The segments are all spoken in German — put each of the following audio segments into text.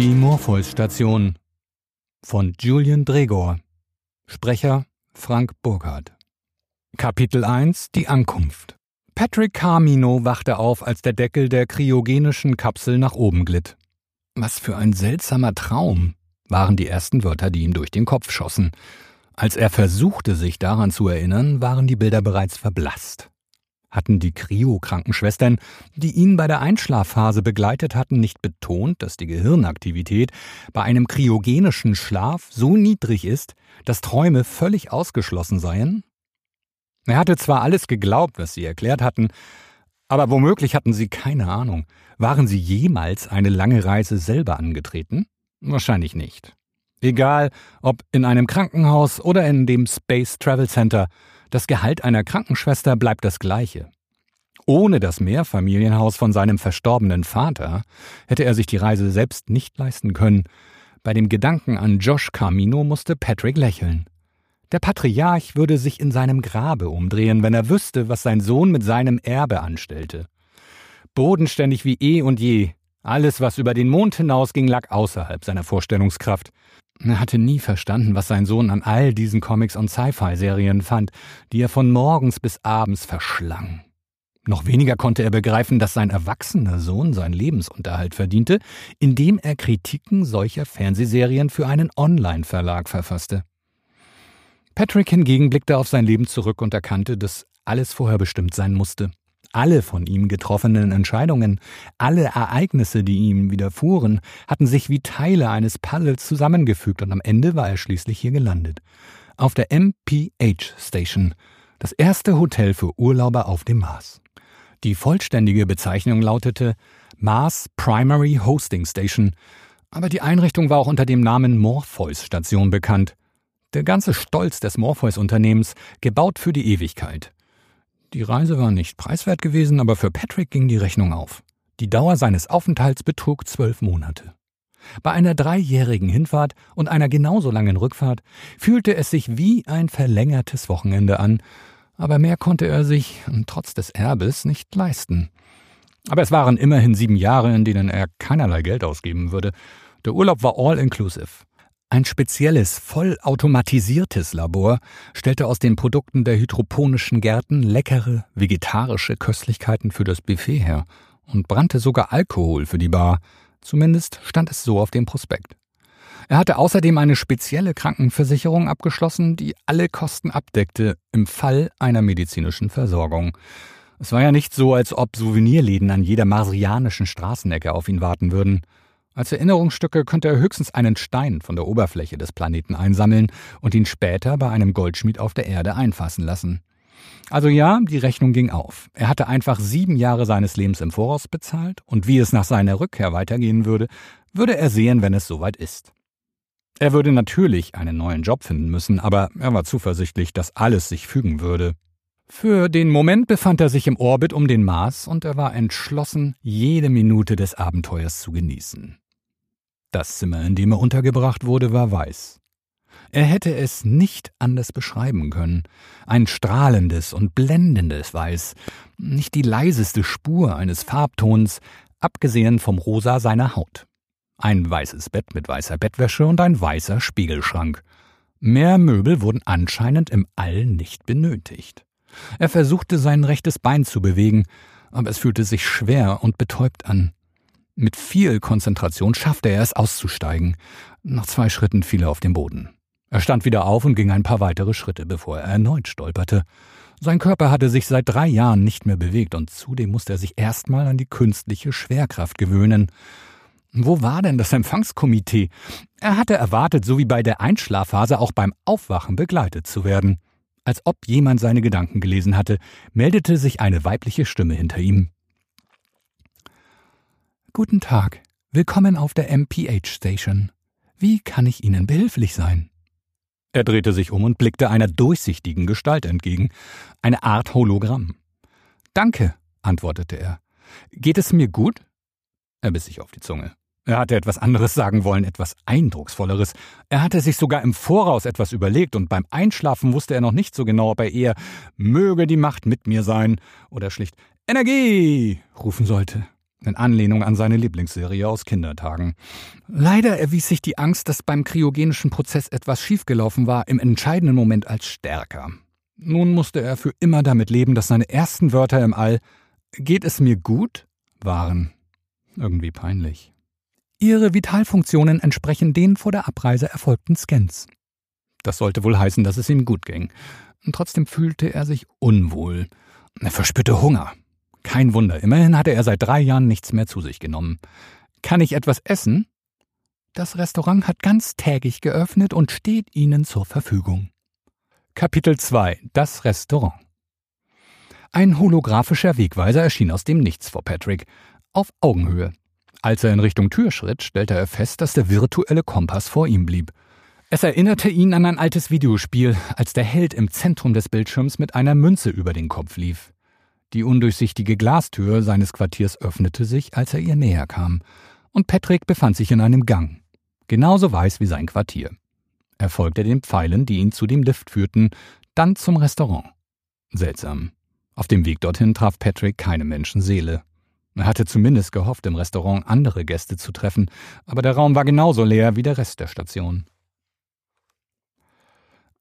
Die Morpheus-Station von Julian Dregor. Sprecher Frank Burkhardt. Kapitel 1 Die Ankunft. Patrick Carmino wachte auf, als der Deckel der kryogenischen Kapsel nach oben glitt. Was für ein seltsamer Traum, waren die ersten Wörter, die ihm durch den Kopf schossen. Als er versuchte, sich daran zu erinnern, waren die Bilder bereits verblasst. Hatten die Kryo-Krankenschwestern, die ihn bei der Einschlafphase begleitet hatten, nicht betont, dass die Gehirnaktivität bei einem kryogenischen Schlaf so niedrig ist, dass Träume völlig ausgeschlossen seien? Er hatte zwar alles geglaubt, was sie erklärt hatten, aber womöglich hatten sie keine Ahnung. Waren sie jemals eine lange Reise selber angetreten? Wahrscheinlich nicht. Egal, ob in einem Krankenhaus oder in dem Space Travel Center, das Gehalt einer Krankenschwester bleibt das gleiche. Ohne das Mehrfamilienhaus von seinem verstorbenen Vater hätte er sich die Reise selbst nicht leisten können. Bei dem Gedanken an Josh Carmino musste Patrick lächeln. Der Patriarch würde sich in seinem Grabe umdrehen, wenn er wüsste, was sein Sohn mit seinem Erbe anstellte. Bodenständig wie eh und je, alles, was über den Mond hinausging, lag außerhalb seiner Vorstellungskraft. Er hatte nie verstanden, was sein Sohn an all diesen Comics und Sci-Fi-Serien fand, die er von morgens bis abends verschlang. Noch weniger konnte er begreifen, dass sein erwachsener Sohn seinen Lebensunterhalt verdiente, indem er Kritiken solcher Fernsehserien für einen Online-Verlag verfasste. Patrick hingegen blickte auf sein Leben zurück und erkannte, dass alles vorher bestimmt sein musste. Alle von ihm getroffenen Entscheidungen, alle Ereignisse, die ihm widerfuhren, hatten sich wie Teile eines Puzzles zusammengefügt und am Ende war er schließlich hier gelandet. Auf der MPH Station, das erste Hotel für Urlauber auf dem Mars. Die vollständige Bezeichnung lautete Mars Primary Hosting Station, aber die Einrichtung war auch unter dem Namen Morpheus Station bekannt. Der ganze Stolz des Morpheus-Unternehmens, gebaut für die Ewigkeit. Die Reise war nicht preiswert gewesen, aber für Patrick ging die Rechnung auf. Die Dauer seines Aufenthalts betrug zwölf Monate. Bei einer dreijährigen Hinfahrt und einer genauso langen Rückfahrt fühlte es sich wie ein verlängertes Wochenende an, aber mehr konnte er sich, trotz des Erbes, nicht leisten. Aber es waren immerhin sieben Jahre, in denen er keinerlei Geld ausgeben würde. Der Urlaub war all inclusive. Ein spezielles, vollautomatisiertes Labor stellte aus den Produkten der hydroponischen Gärten leckere, vegetarische Köstlichkeiten für das Buffet her und brannte sogar Alkohol für die Bar. Zumindest stand es so auf dem Prospekt. Er hatte außerdem eine spezielle Krankenversicherung abgeschlossen, die alle Kosten abdeckte im Fall einer medizinischen Versorgung. Es war ja nicht so, als ob Souvenirläden an jeder marsianischen Straßenecke auf ihn warten würden. Als Erinnerungsstücke könnte er höchstens einen Stein von der Oberfläche des Planeten einsammeln und ihn später bei einem Goldschmied auf der Erde einfassen lassen. Also ja, die Rechnung ging auf. Er hatte einfach sieben Jahre seines Lebens im Voraus bezahlt, und wie es nach seiner Rückkehr weitergehen würde, würde er sehen, wenn es soweit ist. Er würde natürlich einen neuen Job finden müssen, aber er war zuversichtlich, dass alles sich fügen würde. Für den Moment befand er sich im Orbit um den Mars und er war entschlossen, jede Minute des Abenteuers zu genießen. Das Zimmer, in dem er untergebracht wurde, war weiß. Er hätte es nicht anders beschreiben können. Ein strahlendes und blendendes Weiß, nicht die leiseste Spur eines Farbtons, abgesehen vom Rosa seiner Haut. Ein weißes Bett mit weißer Bettwäsche und ein weißer Spiegelschrank. Mehr Möbel wurden anscheinend im All nicht benötigt. Er versuchte sein rechtes Bein zu bewegen, aber es fühlte sich schwer und betäubt an. Mit viel Konzentration schaffte er es auszusteigen. Nach zwei Schritten fiel er auf den Boden. Er stand wieder auf und ging ein paar weitere Schritte, bevor er erneut stolperte. Sein Körper hatte sich seit drei Jahren nicht mehr bewegt und zudem musste er sich erstmal an die künstliche Schwerkraft gewöhnen. Wo war denn das Empfangskomitee? Er hatte erwartet, so wie bei der Einschlafphase auch beim Aufwachen begleitet zu werden. Als ob jemand seine Gedanken gelesen hatte, meldete sich eine weibliche Stimme hinter ihm. Guten Tag, willkommen auf der MPH Station. Wie kann ich Ihnen behilflich sein? Er drehte sich um und blickte einer durchsichtigen Gestalt entgegen, eine Art Hologramm. Danke, antwortete er. Geht es mir gut? Er biss sich auf die Zunge. Er hatte etwas anderes sagen wollen, etwas Eindrucksvolleres. Er hatte sich sogar im Voraus etwas überlegt, und beim Einschlafen wusste er noch nicht so genau, ob er eher möge die Macht mit mir sein oder schlicht Energie rufen sollte. In Anlehnung an seine Lieblingsserie aus Kindertagen. Leider erwies sich die Angst, dass beim kryogenischen Prozess etwas schiefgelaufen war, im entscheidenden Moment als stärker. Nun musste er für immer damit leben, dass seine ersten Wörter im All Geht es mir gut? waren. Irgendwie peinlich. Ihre Vitalfunktionen entsprechen den vor der Abreise erfolgten Scans. Das sollte wohl heißen, dass es ihm gut ging. Trotzdem fühlte er sich unwohl. Er verspürte Hunger. Kein Wunder, immerhin hatte er seit drei Jahren nichts mehr zu sich genommen. Kann ich etwas essen? Das Restaurant hat ganztägig geöffnet und steht Ihnen zur Verfügung. Kapitel 2 Das Restaurant Ein holographischer Wegweiser erschien aus dem Nichts vor Patrick, auf Augenhöhe. Als er in Richtung Tür schritt, stellte er fest, dass der virtuelle Kompass vor ihm blieb. Es erinnerte ihn an ein altes Videospiel, als der Held im Zentrum des Bildschirms mit einer Münze über den Kopf lief. Die undurchsichtige Glastür seines Quartiers öffnete sich, als er ihr näher kam, und Patrick befand sich in einem Gang, genauso weiß wie sein Quartier. Er folgte den Pfeilen, die ihn zu dem Lift führten, dann zum Restaurant. Seltsam. Auf dem Weg dorthin traf Patrick keine Menschenseele. Er hatte zumindest gehofft, im Restaurant andere Gäste zu treffen, aber der Raum war genauso leer wie der Rest der Station.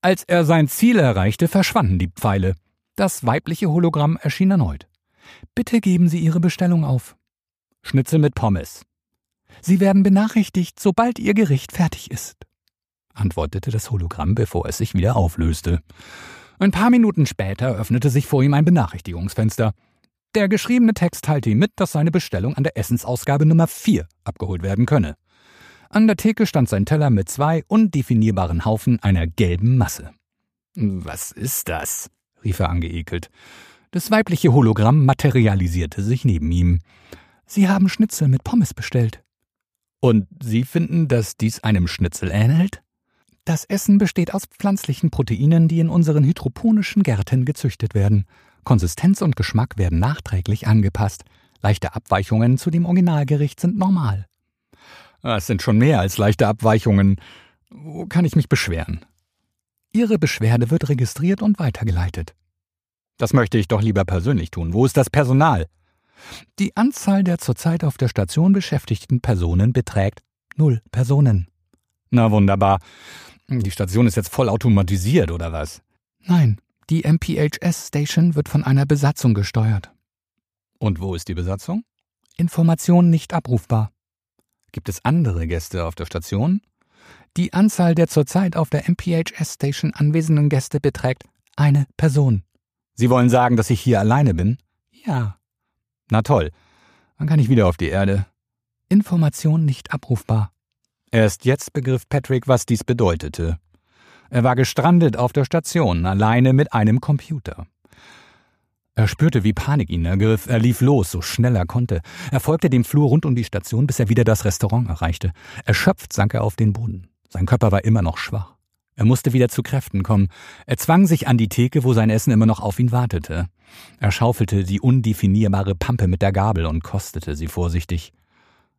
Als er sein Ziel erreichte, verschwanden die Pfeile. Das weibliche Hologramm erschien erneut. Bitte geben Sie Ihre Bestellung auf. Schnitzel mit Pommes. Sie werden benachrichtigt, sobald Ihr Gericht fertig ist, antwortete das Hologramm, bevor es sich wieder auflöste. Ein paar Minuten später öffnete sich vor ihm ein Benachrichtigungsfenster. Der geschriebene Text teilte ihm mit, dass seine Bestellung an der Essensausgabe Nummer 4 abgeholt werden könne. An der Theke stand sein Teller mit zwei undefinierbaren Haufen einer gelben Masse. Was ist das? Rief er angeekelt. Das weibliche Hologramm materialisierte sich neben ihm. Sie haben Schnitzel mit Pommes bestellt. Und Sie finden, dass dies einem Schnitzel ähnelt? Das Essen besteht aus pflanzlichen Proteinen, die in unseren hydroponischen Gärten gezüchtet werden. Konsistenz und Geschmack werden nachträglich angepasst. Leichte Abweichungen zu dem Originalgericht sind normal. Ah, es sind schon mehr als leichte Abweichungen. Wo kann ich mich beschweren? Ihre Beschwerde wird registriert und weitergeleitet. Das möchte ich doch lieber persönlich tun. Wo ist das Personal? Die Anzahl der zurzeit auf der Station beschäftigten Personen beträgt null Personen. Na wunderbar. Die Station ist jetzt voll automatisiert, oder was? Nein, die MPHS Station wird von einer Besatzung gesteuert. Und wo ist die Besatzung? Information nicht abrufbar. Gibt es andere Gäste auf der Station? Die Anzahl der zurzeit auf der MPHS-Station anwesenden Gäste beträgt eine Person. Sie wollen sagen, dass ich hier alleine bin? Ja. Na toll. Dann kann ich wieder auf die Erde. Information nicht abrufbar. Erst jetzt begriff Patrick, was dies bedeutete. Er war gestrandet auf der Station, alleine mit einem Computer. Er spürte, wie Panik ihn ergriff. Er lief los, so schnell er konnte. Er folgte dem Flur rund um die Station, bis er wieder das Restaurant erreichte. Erschöpft sank er auf den Boden. Sein Körper war immer noch schwach. Er musste wieder zu Kräften kommen. Er zwang sich an die Theke, wo sein Essen immer noch auf ihn wartete. Er schaufelte die undefinierbare Pampe mit der Gabel und kostete sie vorsichtig.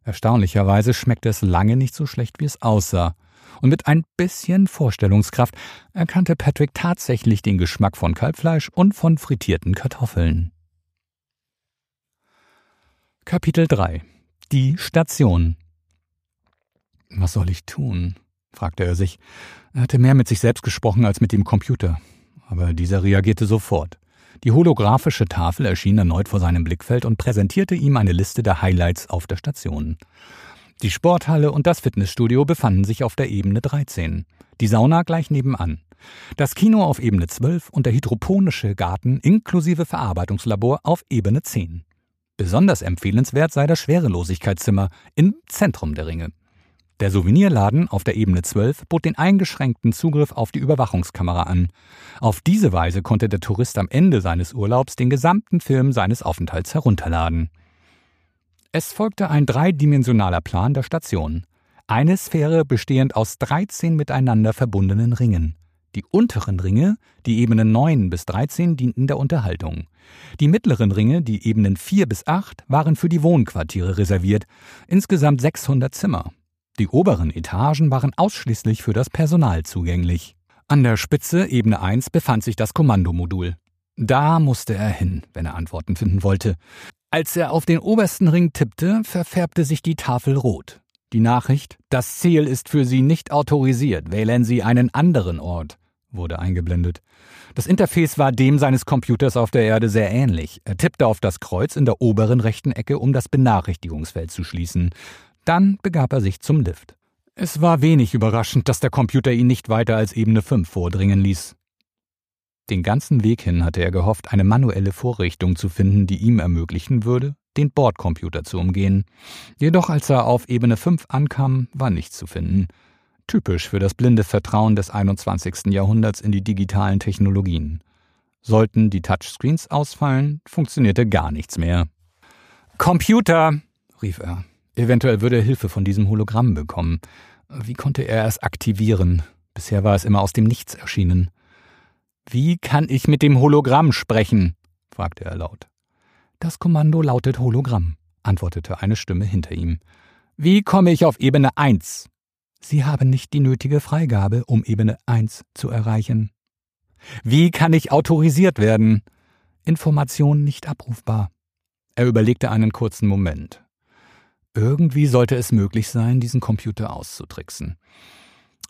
Erstaunlicherweise schmeckte es lange nicht so schlecht, wie es aussah und mit ein bisschen Vorstellungskraft erkannte Patrick tatsächlich den Geschmack von Kalbfleisch und von frittierten Kartoffeln. Kapitel 3 Die Station Was soll ich tun? Fragte er sich. Er hatte mehr mit sich selbst gesprochen als mit dem Computer. Aber dieser reagierte sofort. Die holographische Tafel erschien erneut vor seinem Blickfeld und präsentierte ihm eine Liste der Highlights auf der Station. Die Sporthalle und das Fitnessstudio befanden sich auf der Ebene 13, die Sauna gleich nebenan. Das Kino auf Ebene 12 und der hydroponische Garten inklusive Verarbeitungslabor auf Ebene 10. Besonders empfehlenswert sei das Schwerelosigkeitszimmer im Zentrum der Ringe. Der Souvenirladen auf der Ebene 12 bot den eingeschränkten Zugriff auf die Überwachungskamera an. Auf diese Weise konnte der Tourist am Ende seines Urlaubs den gesamten Film seines Aufenthalts herunterladen. Es folgte ein dreidimensionaler Plan der Station. Eine Sphäre bestehend aus 13 miteinander verbundenen Ringen. Die unteren Ringe, die Ebenen 9 bis 13, dienten der Unterhaltung. Die mittleren Ringe, die Ebenen 4 bis 8, waren für die Wohnquartiere reserviert, insgesamt 600 Zimmer. Die oberen Etagen waren ausschließlich für das Personal zugänglich. An der Spitze, Ebene 1, befand sich das Kommandomodul. Da musste er hin, wenn er Antworten finden wollte. Als er auf den obersten Ring tippte, verfärbte sich die Tafel rot. Die Nachricht, das Ziel ist für Sie nicht autorisiert, wählen Sie einen anderen Ort, wurde eingeblendet. Das Interface war dem seines Computers auf der Erde sehr ähnlich. Er tippte auf das Kreuz in der oberen rechten Ecke, um das Benachrichtigungsfeld zu schließen. Dann begab er sich zum Lift. Es war wenig überraschend, dass der Computer ihn nicht weiter als Ebene 5 vordringen ließ. Den ganzen Weg hin hatte er gehofft, eine manuelle Vorrichtung zu finden, die ihm ermöglichen würde, den Bordcomputer zu umgehen. Jedoch als er auf Ebene 5 ankam, war nichts zu finden. Typisch für das blinde Vertrauen des 21. Jahrhunderts in die digitalen Technologien. Sollten die Touchscreens ausfallen, funktionierte gar nichts mehr. Computer, rief er. Eventuell würde er Hilfe von diesem Hologramm bekommen. Wie konnte er es aktivieren? Bisher war es immer aus dem Nichts erschienen. Wie kann ich mit dem Hologramm sprechen? fragte er laut. Das Kommando lautet Hologramm, antwortete eine Stimme hinter ihm. Wie komme ich auf Ebene 1? Sie haben nicht die nötige Freigabe, um Ebene 1 zu erreichen. Wie kann ich autorisiert werden? Information nicht abrufbar. Er überlegte einen kurzen Moment. Irgendwie sollte es möglich sein, diesen Computer auszutricksen.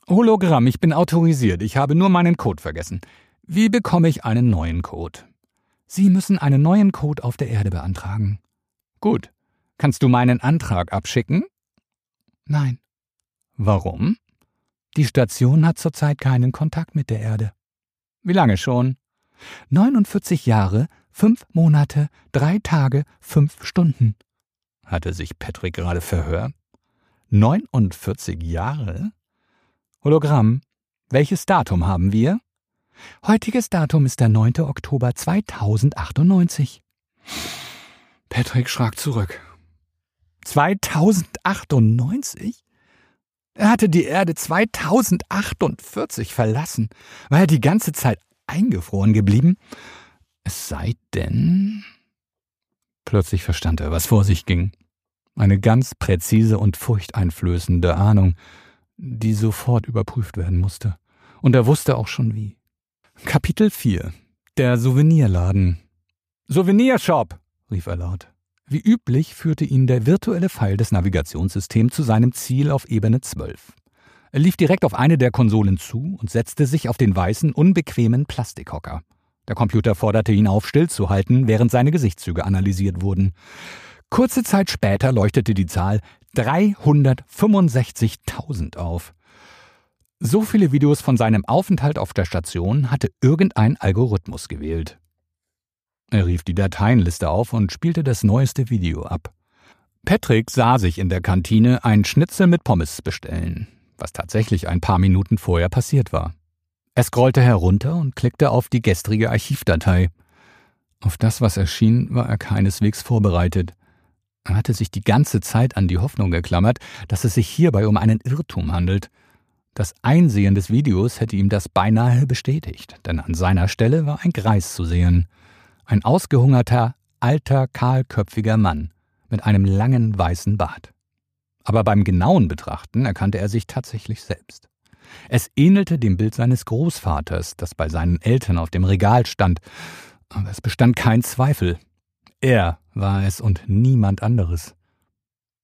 Hologramm, ich bin autorisiert, ich habe nur meinen Code vergessen. Wie bekomme ich einen neuen Code? Sie müssen einen neuen Code auf der Erde beantragen. Gut. Kannst du meinen Antrag abschicken? Nein. Warum? Die Station hat zurzeit keinen Kontakt mit der Erde. Wie lange schon? 49 Jahre, fünf Monate, drei Tage, fünf Stunden. Hatte sich Patrick gerade verhört? 49 Jahre? Hologramm, welches Datum haben wir? Heutiges Datum ist der 9. Oktober 2098. Patrick schrak zurück. 2098? Er hatte die Erde 2048 verlassen. War er die ganze Zeit eingefroren geblieben? Es sei denn. Plötzlich verstand er, was vor sich ging. Eine ganz präzise und furchteinflößende Ahnung, die sofort überprüft werden musste. Und er wusste auch schon wie. Kapitel 4 Der Souvenirladen Souvenirshop, rief er laut. Wie üblich führte ihn der virtuelle Pfeil des Navigationssystems zu seinem Ziel auf Ebene 12. Er lief direkt auf eine der Konsolen zu und setzte sich auf den weißen, unbequemen Plastikhocker. Der Computer forderte ihn auf, stillzuhalten, während seine Gesichtszüge analysiert wurden. Kurze Zeit später leuchtete die Zahl 365.000 auf. So viele Videos von seinem Aufenthalt auf der Station hatte irgendein Algorithmus gewählt. Er rief die Dateienliste auf und spielte das neueste Video ab. Patrick sah sich in der Kantine ein Schnitzel mit Pommes bestellen, was tatsächlich ein paar Minuten vorher passiert war. Er scrollte herunter und klickte auf die gestrige Archivdatei. Auf das, was erschien, war er keineswegs vorbereitet. Er hatte sich die ganze Zeit an die Hoffnung geklammert, dass es sich hierbei um einen Irrtum handelt – das Einsehen des Videos hätte ihm das beinahe bestätigt, denn an seiner Stelle war ein Greis zu sehen. Ein ausgehungerter, alter, kahlköpfiger Mann mit einem langen weißen Bart. Aber beim genauen Betrachten erkannte er sich tatsächlich selbst. Es ähnelte dem Bild seines Großvaters, das bei seinen Eltern auf dem Regal stand, aber es bestand kein Zweifel. Er war es und niemand anderes.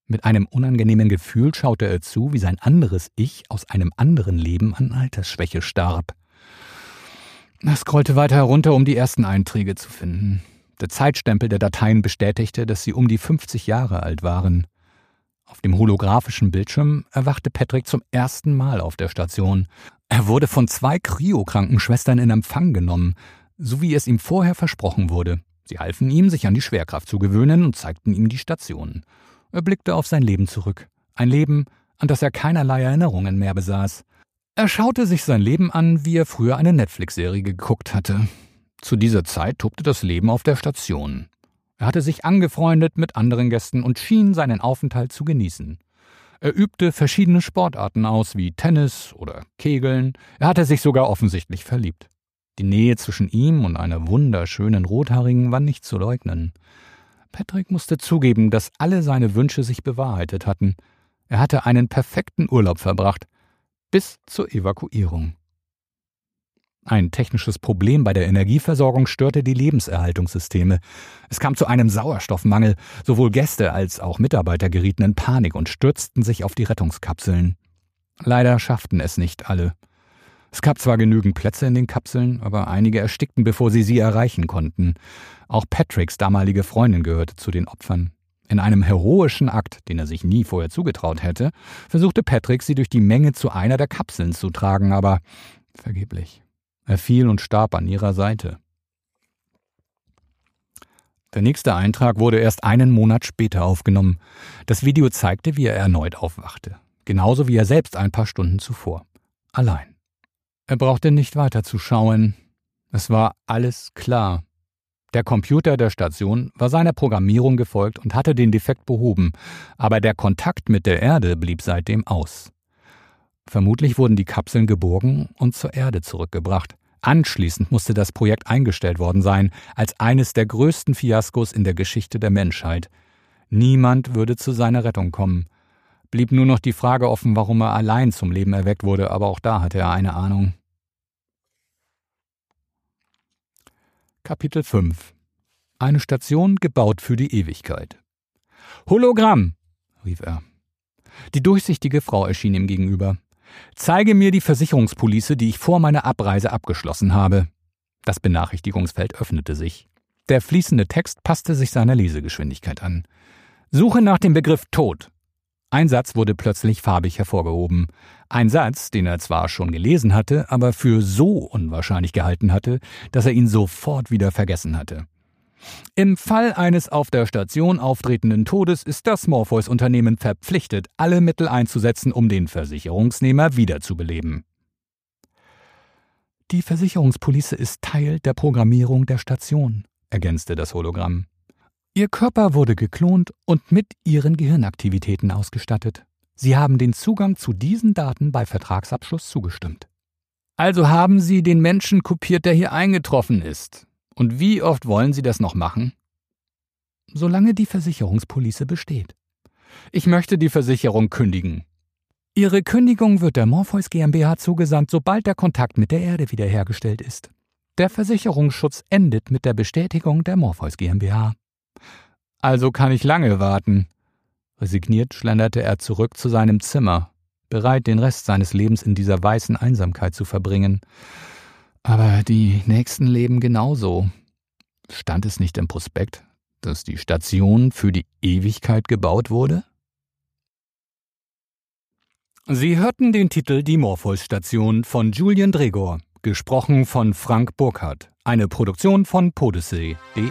Mit einem unangenehmen Gefühl schaute er zu, wie sein anderes Ich aus einem anderen Leben an Altersschwäche starb. Er scrollte weiter herunter, um die ersten Einträge zu finden. Der Zeitstempel der Dateien bestätigte, dass sie um die 50 Jahre alt waren. Auf dem holographischen Bildschirm erwachte Patrick zum ersten Mal auf der Station. Er wurde von zwei Kryokrankenschwestern in Empfang genommen, so wie es ihm vorher versprochen wurde. Sie halfen ihm, sich an die Schwerkraft zu gewöhnen und zeigten ihm die Station. Er blickte auf sein Leben zurück. Ein Leben, an das er keinerlei Erinnerungen mehr besaß. Er schaute sich sein Leben an, wie er früher eine Netflix-Serie geguckt hatte. Zu dieser Zeit tobte das Leben auf der Station. Er hatte sich angefreundet mit anderen Gästen und schien seinen Aufenthalt zu genießen. Er übte verschiedene Sportarten aus, wie Tennis oder Kegeln. Er hatte sich sogar offensichtlich verliebt. Die Nähe zwischen ihm und einer wunderschönen Rothaarigen war nicht zu leugnen. Patrick musste zugeben, dass alle seine Wünsche sich bewahrheitet hatten. Er hatte einen perfekten Urlaub verbracht, bis zur Evakuierung. Ein technisches Problem bei der Energieversorgung störte die Lebenserhaltungssysteme. Es kam zu einem Sauerstoffmangel. Sowohl Gäste als auch Mitarbeiter gerieten in Panik und stürzten sich auf die Rettungskapseln. Leider schafften es nicht alle. Es gab zwar genügend Plätze in den Kapseln, aber einige erstickten, bevor sie sie erreichen konnten. Auch Patricks damalige Freundin gehörte zu den Opfern. In einem heroischen Akt, den er sich nie vorher zugetraut hätte, versuchte Patrick, sie durch die Menge zu einer der Kapseln zu tragen, aber vergeblich. Er fiel und starb an ihrer Seite. Der nächste Eintrag wurde erst einen Monat später aufgenommen. Das Video zeigte, wie er erneut aufwachte. Genauso wie er selbst ein paar Stunden zuvor. Allein. Er brauchte nicht weiter zu schauen. Es war alles klar. Der Computer der Station war seiner Programmierung gefolgt und hatte den Defekt behoben, aber der Kontakt mit der Erde blieb seitdem aus. Vermutlich wurden die Kapseln geborgen und zur Erde zurückgebracht. Anschließend musste das Projekt eingestellt worden sein, als eines der größten Fiaskos in der Geschichte der Menschheit. Niemand würde zu seiner Rettung kommen. Blieb nur noch die Frage offen, warum er allein zum Leben erweckt wurde, aber auch da hatte er eine Ahnung. Kapitel 5 Eine Station gebaut für die Ewigkeit. Hologramm, rief er. Die durchsichtige Frau erschien ihm gegenüber. Zeige mir die Versicherungspolice, die ich vor meiner Abreise abgeschlossen habe. Das Benachrichtigungsfeld öffnete sich. Der fließende Text passte sich seiner Lesegeschwindigkeit an. Suche nach dem Begriff Tod. Ein Satz wurde plötzlich farbig hervorgehoben. Ein Satz, den er zwar schon gelesen hatte, aber für so unwahrscheinlich gehalten hatte, dass er ihn sofort wieder vergessen hatte. Im Fall eines auf der Station auftretenden Todes ist das Morpheus-Unternehmen verpflichtet, alle Mittel einzusetzen, um den Versicherungsnehmer wiederzubeleben. Die Versicherungspolice ist Teil der Programmierung der Station, ergänzte das Hologramm. Ihr Körper wurde geklont und mit ihren Gehirnaktivitäten ausgestattet. Sie haben den Zugang zu diesen Daten bei Vertragsabschluss zugestimmt. Also haben Sie den Menschen kopiert, der hier eingetroffen ist. Und wie oft wollen Sie das noch machen? Solange die Versicherungspolice besteht. Ich möchte die Versicherung kündigen. Ihre Kündigung wird der Morpheus GmbH zugesandt, sobald der Kontakt mit der Erde wiederhergestellt ist. Der Versicherungsschutz endet mit der Bestätigung der Morpheus GmbH. Also kann ich lange warten. Resigniert schlenderte er zurück zu seinem Zimmer, bereit, den Rest seines Lebens in dieser weißen Einsamkeit zu verbringen. Aber die nächsten leben genauso. Stand es nicht im Prospekt, dass die Station für die Ewigkeit gebaut wurde? Sie hörten den Titel Die Morpheus-Station von Julian Dregor, gesprochen von Frank Burkhardt, eine Produktion von podessee.de.